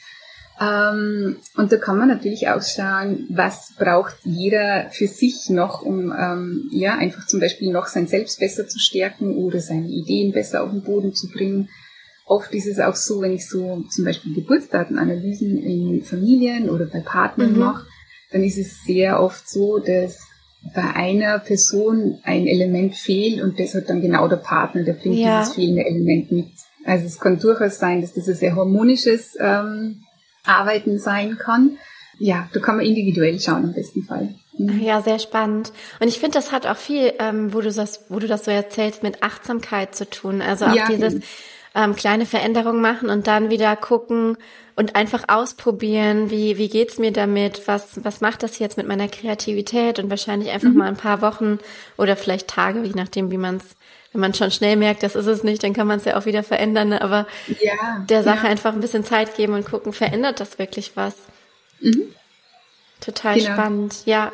Ähm, und da kann man natürlich auch schauen, was braucht jeder für sich noch, um ähm, ja einfach zum Beispiel noch sein Selbst besser zu stärken oder seine Ideen besser auf den Boden zu bringen. Oft ist es auch so, wenn ich so zum Beispiel Geburtsdatenanalysen in Familien oder bei Partnern mhm. mache, dann ist es sehr oft so, dass bei einer Person ein Element fehlt und das hat dann genau der Partner, der bringt ja. dieses fehlende Element mit. Also es kann durchaus sein, dass das ein sehr harmonisches ähm, Arbeiten sein kann. Ja, da kann man individuell schauen im besten Fall. Mhm. Ja, sehr spannend. Und ich finde, das hat auch viel, ähm, wo du das, wo du das so erzählst, mit Achtsamkeit zu tun. Also auch ja, dieses ähm, kleine Veränderungen machen und dann wieder gucken und einfach ausprobieren, wie wie geht's mir damit, was was macht das jetzt mit meiner Kreativität und wahrscheinlich einfach mhm. mal ein paar Wochen oder vielleicht Tage, je nachdem, wie man es wenn man schon schnell merkt, das ist es nicht, dann kann man es ja auch wieder verändern. Ne? Aber ja, der Sache ja. einfach ein bisschen Zeit geben und gucken, verändert das wirklich was? Mhm. Total genau. spannend. Ja,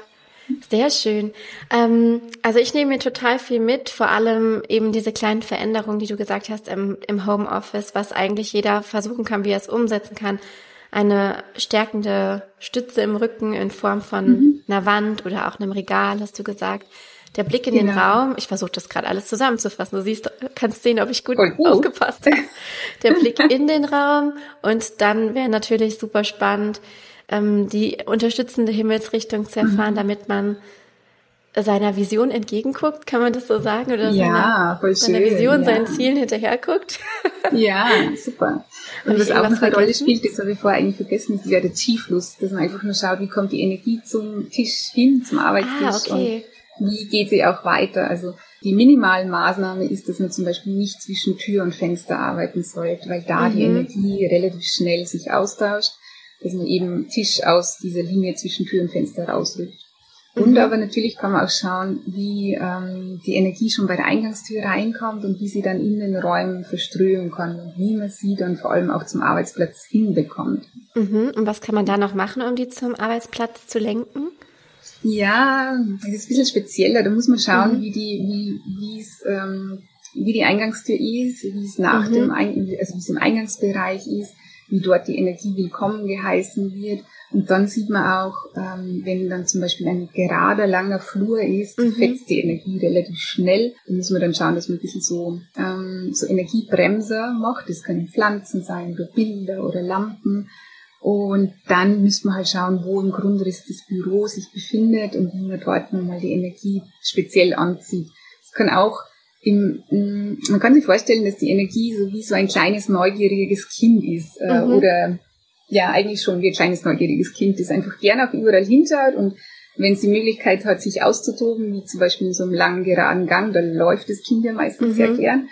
sehr schön. Ähm, also ich nehme mir total viel mit, vor allem eben diese kleinen Veränderungen, die du gesagt hast im, im Homeoffice, was eigentlich jeder versuchen kann, wie er es umsetzen kann. Eine stärkende Stütze im Rücken in Form von mhm. einer Wand oder auch einem Regal, hast du gesagt. Der Blick in genau. den Raum, ich versuche das gerade alles zusammenzufassen. Du siehst, kannst sehen, ob ich gut oh, aufgepasst habe. Der Blick in den Raum und dann wäre natürlich super spannend, ähm, die unterstützende Himmelsrichtung zu erfahren, mhm. damit man seiner Vision entgegenguckt, kann man das so sagen? Oder ja, seiner, voll schön. Seiner Vision, ja. seinen Zielen hinterherguckt? Ja, super. Und was auch noch eine Rolle spielt, das habe ich vorher eigentlich vergessen, ist der Chi-Fluss, dass man einfach nur schaut, wie kommt die Energie zum Tisch hin, zum Arbeitstisch. Ah, okay wie geht sie auch weiter. Also die minimalen Maßnahme ist, dass man zum Beispiel nicht zwischen Tür und Fenster arbeiten sollte, weil da mhm. die Energie relativ schnell sich austauscht. Dass man eben Tisch aus dieser Linie zwischen Tür und Fenster rausrückt. Und mhm. aber natürlich kann man auch schauen, wie ähm, die Energie schon bei der Eingangstür reinkommt und wie sie dann in den Räumen verströmen kann und wie man sie dann vor allem auch zum Arbeitsplatz hinbekommt. Mhm. Und was kann man da noch machen, um die zum Arbeitsplatz zu lenken? Ja, das ist ein bisschen spezieller. Da muss man schauen, mhm. wie die, wie, wie es, ähm, wie die Eingangstür ist, wie es nach mhm. dem, Ein also wie es im Eingangsbereich ist, wie dort die Energie willkommen geheißen wird. Und dann sieht man auch, ähm, wenn dann zum Beispiel ein gerader, langer Flur ist, mhm. fetzt die Energie relativ schnell. Da muss man dann schauen, dass man ein bisschen so, ähm, so Energiebremser macht. Das können Pflanzen sein, oder Bilder oder Lampen. Und dann müsste man halt schauen, wo im Grundriss das Büro sich befindet und wie man dort nochmal die Energie speziell anzieht. Es kann auch im, man kann sich vorstellen, dass die Energie so wie so ein kleines neugieriges Kind ist äh, mhm. oder ja eigentlich schon wie ein kleines neugieriges Kind, das einfach gern auch überall hinschaut und wenn es die Möglichkeit hat, sich auszutoben, wie zum Beispiel in so einem langen geraden Gang, dann läuft das Kind ja meistens mhm. sehr gern.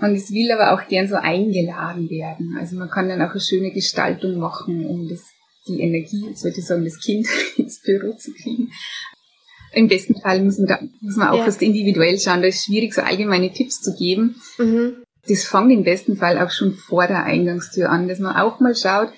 Und es will aber auch gern so eingeladen werden. Also man kann dann auch eine schöne Gestaltung machen, um das, die Energie, ich sagen, das Kind ins Büro zu kriegen. Im besten Fall muss man, da, muss man auch ja. fast individuell schauen. Da ist schwierig, so allgemeine Tipps zu geben. Mhm. Das fängt im besten Fall auch schon vor der Eingangstür an, dass man auch mal schaut,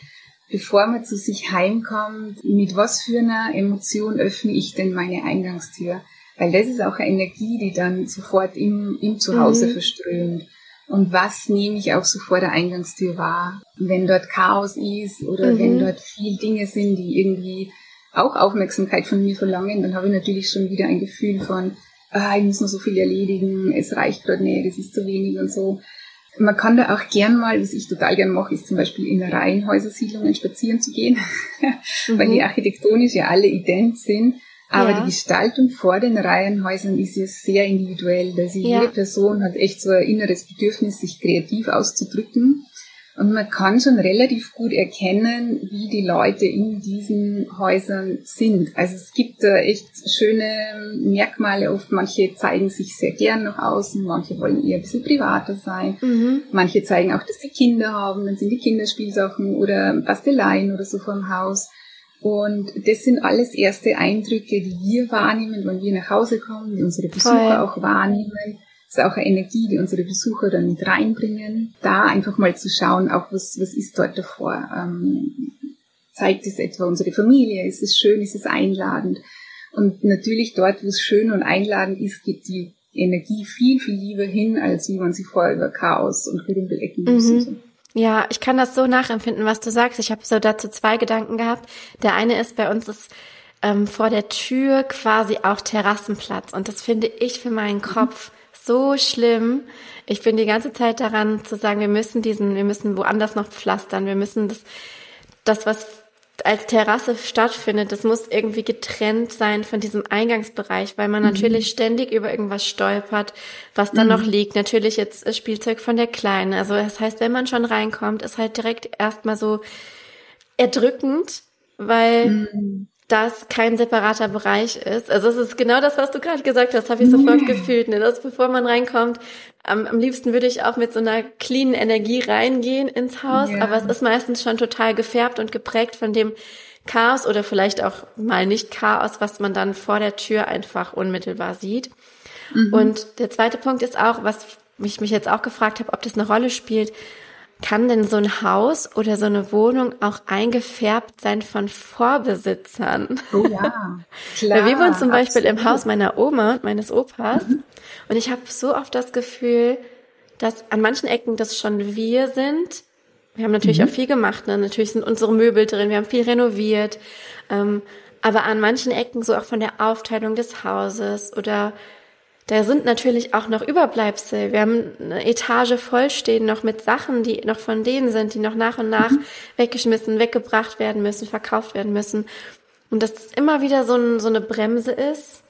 bevor man zu sich heimkommt, mit was für einer Emotion öffne ich denn meine Eingangstür? Weil das ist auch eine Energie, die dann sofort im, im Zuhause mhm. verströmt. Und was nehme ich auch so vor der Eingangstür wahr? Wenn dort Chaos ist oder mhm. wenn dort viel Dinge sind, die irgendwie auch Aufmerksamkeit von mir verlangen, dann habe ich natürlich schon wieder ein Gefühl von, ah, ich muss noch so viel erledigen, es reicht gerade nicht, es ist zu wenig und so. Man kann da auch gern mal, was ich total gern mache, ist zum Beispiel in Reihenhäusersiedlungen spazieren zu gehen, mhm. weil die architektonisch ja alle ident sind. Aber ja. die Gestaltung vor den Reihenhäusern ist ja sehr individuell. Also ja. jede Person hat echt so ein inneres Bedürfnis, sich kreativ auszudrücken. Und man kann schon relativ gut erkennen, wie die Leute in diesen Häusern sind. Also es gibt da echt schöne Merkmale. Oft manche zeigen sich sehr gern nach außen, manche wollen eher ein bisschen privater sein. Mhm. Manche zeigen auch, dass sie Kinder haben, dann sind die Kinderspielsachen oder Basteleien oder so vom Haus. Und das sind alles erste Eindrücke, die wir wahrnehmen, wenn wir nach Hause kommen, die unsere Besucher Voll. auch wahrnehmen. Das ist auch eine Energie, die unsere Besucher dann mit reinbringen. Da einfach mal zu schauen, auch was, was ist dort davor. Ähm, zeigt es etwa unsere Familie? Ist es schön? Ist es einladend? Und natürlich dort, wo es schön und einladend ist, geht die Energie viel, viel lieber hin, als wie man sie vorher über Chaos und Gerümpelecken mhm. müsste. Ja, ich kann das so nachempfinden, was du sagst. Ich habe so dazu zwei Gedanken gehabt. Der eine ist, bei uns ist ähm, vor der Tür quasi auch Terrassenplatz. Und das finde ich für meinen mhm. Kopf so schlimm. Ich bin die ganze Zeit daran zu sagen, wir müssen diesen, wir müssen woanders noch pflastern. Wir müssen das, das, was als Terrasse stattfindet, das muss irgendwie getrennt sein von diesem Eingangsbereich, weil man mhm. natürlich ständig über irgendwas stolpert, was da mhm. noch liegt. Natürlich jetzt Spielzeug von der Kleinen. Also das heißt, wenn man schon reinkommt, ist halt direkt erstmal so erdrückend, weil mhm. Das kein separater Bereich ist. Also es ist genau das, was du gerade gesagt hast, habe ich sofort gefühlt. Ne? Dass bevor man reinkommt, am, am liebsten würde ich auch mit so einer cleanen Energie reingehen ins Haus, yeah. aber es ist meistens schon total gefärbt und geprägt von dem Chaos oder vielleicht auch mal nicht Chaos, was man dann vor der Tür einfach unmittelbar sieht. Mhm. Und der zweite Punkt ist auch, was ich mich jetzt auch gefragt habe, ob das eine Rolle spielt. Kann denn so ein Haus oder so eine Wohnung auch eingefärbt sein von Vorbesitzern? Oh ja, klar. Wir wohnen zum Beispiel absolut. im Haus meiner Oma und meines Opas. Mhm. Und ich habe so oft das Gefühl, dass an manchen Ecken das schon wir sind. Wir haben natürlich mhm. auch viel gemacht, ne? natürlich sind unsere Möbel drin, wir haben viel renoviert. Ähm, aber an manchen Ecken so auch von der Aufteilung des Hauses oder da sind natürlich auch noch Überbleibsel. Wir haben eine Etage vollstehen noch mit Sachen, die noch von denen sind, die noch nach und nach mhm. weggeschmissen, weggebracht werden müssen, verkauft werden müssen. Und dass das immer wieder so, ein, so eine Bremse ist,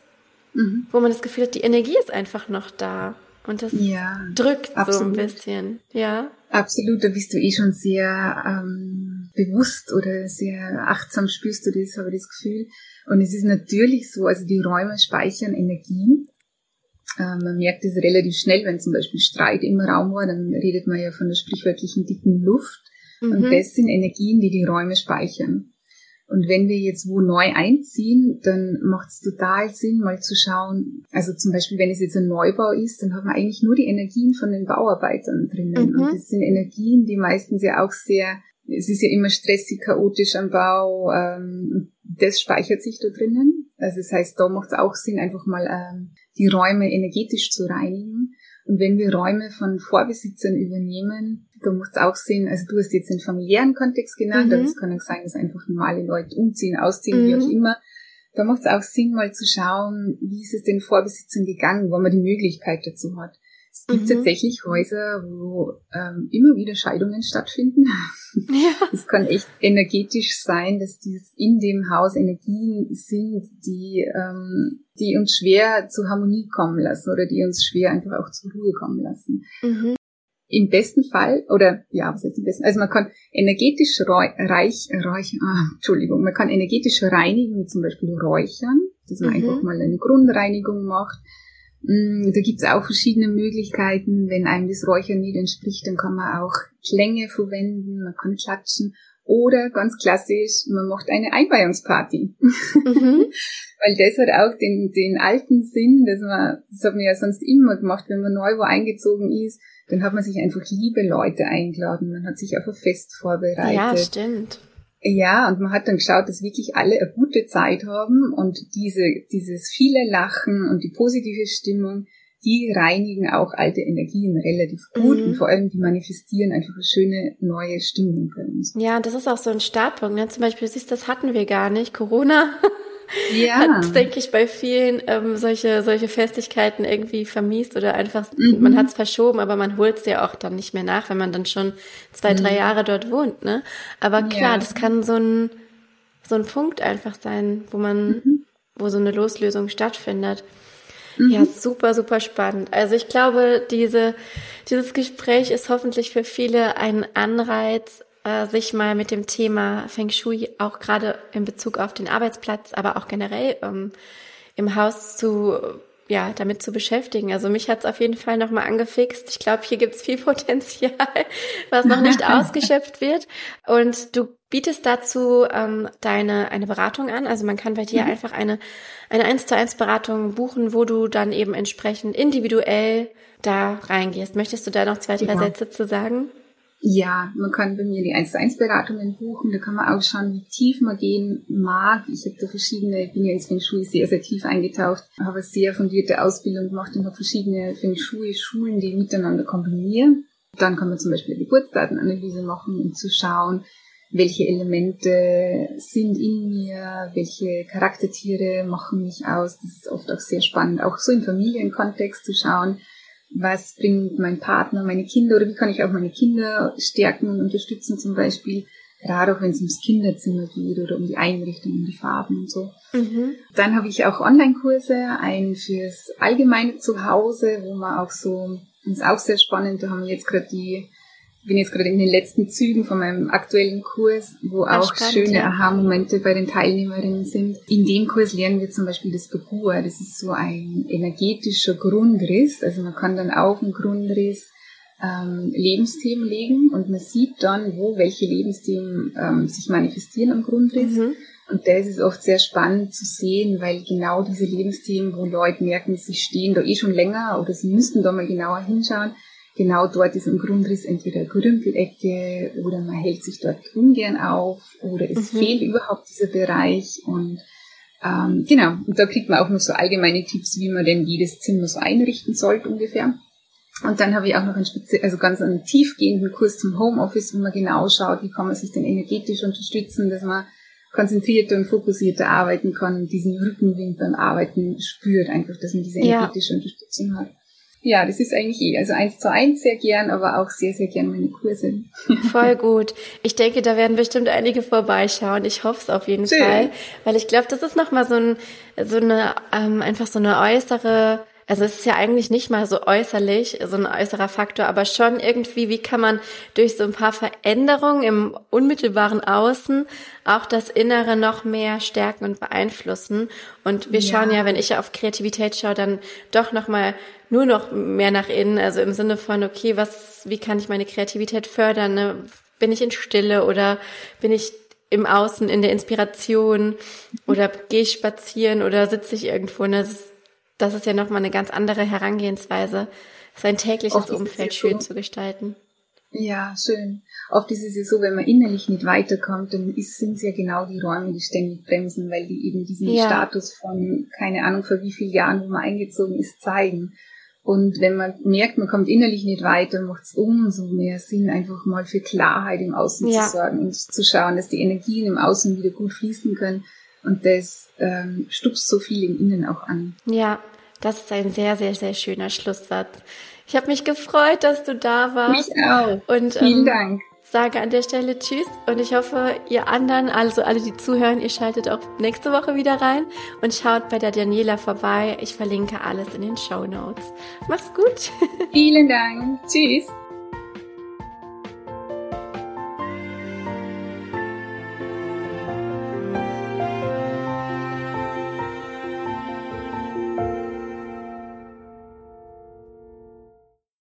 mhm. wo man das Gefühl hat, die Energie ist einfach noch da. Und das ja, drückt absolut. so ein bisschen, ja. Absolut, da bist du eh schon sehr ähm, bewusst oder sehr achtsam spürst du das, habe ich das Gefühl. Und es ist natürlich so, also die Räume speichern Energie. Ähm, man merkt es relativ schnell, wenn zum Beispiel Streit im Raum war, dann redet man ja von der sprichwörtlichen dicken Luft. Mhm. Und das sind Energien, die die Räume speichern. Und wenn wir jetzt wo neu einziehen, dann macht es total Sinn, mal zu schauen, also zum Beispiel, wenn es jetzt ein Neubau ist, dann haben wir eigentlich nur die Energien von den Bauarbeitern drinnen. Mhm. Und das sind Energien, die meistens ja auch sehr, es ist ja immer stressig, chaotisch am Bau, ähm, das speichert sich da drinnen. Also das heißt, da macht es auch Sinn, einfach mal ähm, die Räume energetisch zu reinigen. Und wenn wir Räume von Vorbesitzern übernehmen, da macht es auch Sinn, also du hast jetzt den familiären Kontext genannt, mhm. aber es kann auch sein, dass einfach normale Leute umziehen, ausziehen, mhm. wie auch mhm. immer. Da macht es auch Sinn, mal zu schauen, wie ist es den Vorbesitzern gegangen, wo man die Möglichkeit dazu hat. Es gibt mhm. tatsächlich Häuser, wo ähm, immer wieder Scheidungen stattfinden. Ja. Es kann echt energetisch sein, dass dies in dem Haus Energien sind, die, ähm, die uns schwer zur Harmonie kommen lassen oder die uns schwer einfach auch zur Ruhe kommen lassen. Mhm. Im besten Fall, oder ja, was heißt im besten? Also man kann energetisch reich, reich ah, Entschuldigung, man kann energetisch reinigen, wie zum Beispiel Räuchern, dass man mhm. einfach mal eine Grundreinigung macht da gibt's auch verschiedene Möglichkeiten. Wenn einem das Räuchern nicht entspricht, dann kann man auch Klänge verwenden, man kann klatschen. Oder ganz klassisch, man macht eine Einweihungsparty. Mhm. Weil das hat auch den, den alten Sinn, dass man, das hat man ja sonst immer gemacht, wenn man neu wo eingezogen ist, dann hat man sich einfach liebe Leute eingeladen, man hat sich auf ein Fest vorbereitet. Ja, stimmt. Ja, und man hat dann geschaut, dass wirklich alle eine gute Zeit haben und diese, dieses viele Lachen und die positive Stimmung, die reinigen auch alte Energien relativ gut mhm. und vor allem die manifestieren einfach eine schöne neue Stimmung bei uns. Ja, das ist auch so ein Startpunkt. Ne? Zum Beispiel, siehst das hatten wir gar nicht. Corona ja. hat, denke ich, bei vielen ähm, solche, solche Festigkeiten irgendwie vermiest oder einfach, mhm. man hat es verschoben, aber man holt es ja auch dann nicht mehr nach, wenn man dann schon zwei, drei mhm. Jahre dort wohnt. Ne? Aber klar, ja. das kann so ein, so ein Punkt einfach sein, wo man, mhm. wo so eine Loslösung stattfindet. Ja, mhm. super, super spannend. Also ich glaube, diese, dieses Gespräch ist hoffentlich für viele ein Anreiz, äh, sich mal mit dem Thema Feng Shui auch gerade in Bezug auf den Arbeitsplatz, aber auch generell ähm, im Haus zu ja, damit zu beschäftigen. Also mich hat's auf jeden Fall nochmal angefixt. Ich glaube, hier gibt's viel Potenzial, was noch nicht ausgeschöpft wird. Und du bietest dazu ähm, deine eine Beratung an. Also man kann bei dir mhm. einfach eine eine eins zu eins Beratung buchen, wo du dann eben entsprechend individuell da reingehst. Möchtest du da noch zwei, drei ja. Sätze zu sagen? Ja, man kann bei mir die 1 zu 1 Beratungen buchen, da kann man auch schauen, wie tief man gehen mag. Ich habe da verschiedene, ich bin ja ins Feng Shui sehr, sehr tief eingetaucht, habe eine sehr fundierte Ausbildung gemacht und habe verschiedene Feng Shui-Schulen, die miteinander kombinieren. Dann kann man zum Beispiel eine Geburtsdatenanalyse machen, um zu schauen, welche Elemente sind in mir, welche Charaktertiere machen mich aus. Das ist oft auch sehr spannend, auch so im Familienkontext zu schauen, was bringt mein Partner, meine Kinder oder wie kann ich auch meine Kinder stärken und unterstützen zum Beispiel, gerade auch wenn es ums Kinderzimmer geht oder um die Einrichtung, um die Farben und so. Mhm. Dann habe ich auch Online-Kurse, einen fürs allgemeine Zuhause, wo man auch so, das ist auch sehr spannend, da haben wir jetzt gerade die bin jetzt gerade in den letzten Zügen von meinem aktuellen Kurs, wo Ach, auch spannend, schöne. Aha-Momente bei den Teilnehmerinnen sind. In dem Kurs lernen wir zum Beispiel das Behur. Das ist so ein energetischer Grundriss. Also man kann dann auf dem Grundriss ähm, Lebensthemen legen und man sieht dann, wo welche Lebensthemen ähm, sich manifestieren am Grundriss. Mhm. Und das ist oft sehr spannend zu sehen, weil genau diese Lebensthemen, wo Leute merken, sie stehen da eh schon länger oder sie müssten da mal genauer hinschauen, genau dort ist ein Grundriss entweder Grümpelecke oder man hält sich dort ungern auf oder es mhm. fehlt überhaupt dieser Bereich und ähm, genau, und da kriegt man auch noch so allgemeine Tipps, wie man denn jedes Zimmer so einrichten sollte ungefähr. Und dann habe ich auch noch einen speziell, also ganz einen tiefgehenden Kurs zum Homeoffice, wo man genau schaut, wie kann man sich denn energetisch unterstützen, dass man konzentrierter und fokussierter arbeiten kann diesen Rückenwind beim Arbeiten spürt, einfach, dass man diese energetische ja. Unterstützung hat. Ja, das ist eigentlich eh. Also eins zu eins sehr gern, aber auch sehr, sehr gern meine Kurse. Voll gut. Ich denke, da werden bestimmt einige vorbeischauen. Ich hoffe es auf jeden Schön. Fall. Weil ich glaube, das ist nochmal so ein, so eine, ähm, einfach so eine äußere also es ist ja eigentlich nicht mal so äußerlich, so ein äußerer Faktor, aber schon irgendwie, wie kann man durch so ein paar Veränderungen im unmittelbaren Außen auch das Innere noch mehr stärken und beeinflussen. Und wir schauen ja, wenn ich auf Kreativität schaue, dann doch nochmal nur noch mehr nach innen, also im Sinne von, okay, was, wie kann ich meine Kreativität fördern, ne? bin ich in Stille oder bin ich im Außen in der Inspiration oder gehe ich spazieren oder sitze ich irgendwo. Und das ist, das ist ja nochmal eine ganz andere Herangehensweise, sein tägliches Umfeld schön zu gestalten. Ja, schön. Oft ist es ja so, wenn man innerlich nicht weiterkommt, dann sind es ja genau die Räume, die ständig bremsen, weil die eben diesen ja. Status von, keine Ahnung, vor wie vielen Jahren, wo man eingezogen ist, zeigen. Und wenn man merkt, man kommt innerlich nicht weiter, macht es umso mehr Sinn, einfach mal für Klarheit im Außen ja. zu sorgen und zu schauen, dass die Energien im Außen wieder gut fließen können. Und das ähm, stupst so viel im Innen auch an. Ja, das ist ein sehr, sehr, sehr schöner Schlusssatz. Ich habe mich gefreut, dass du da warst. Mich auch. Und, Vielen ähm, Dank sage an der Stelle Tschüss und ich hoffe, ihr anderen, also alle, die zuhören, ihr schaltet auch nächste Woche wieder rein und schaut bei der Daniela vorbei. Ich verlinke alles in den Show Notes. Mach's gut. Vielen Dank. Tschüss.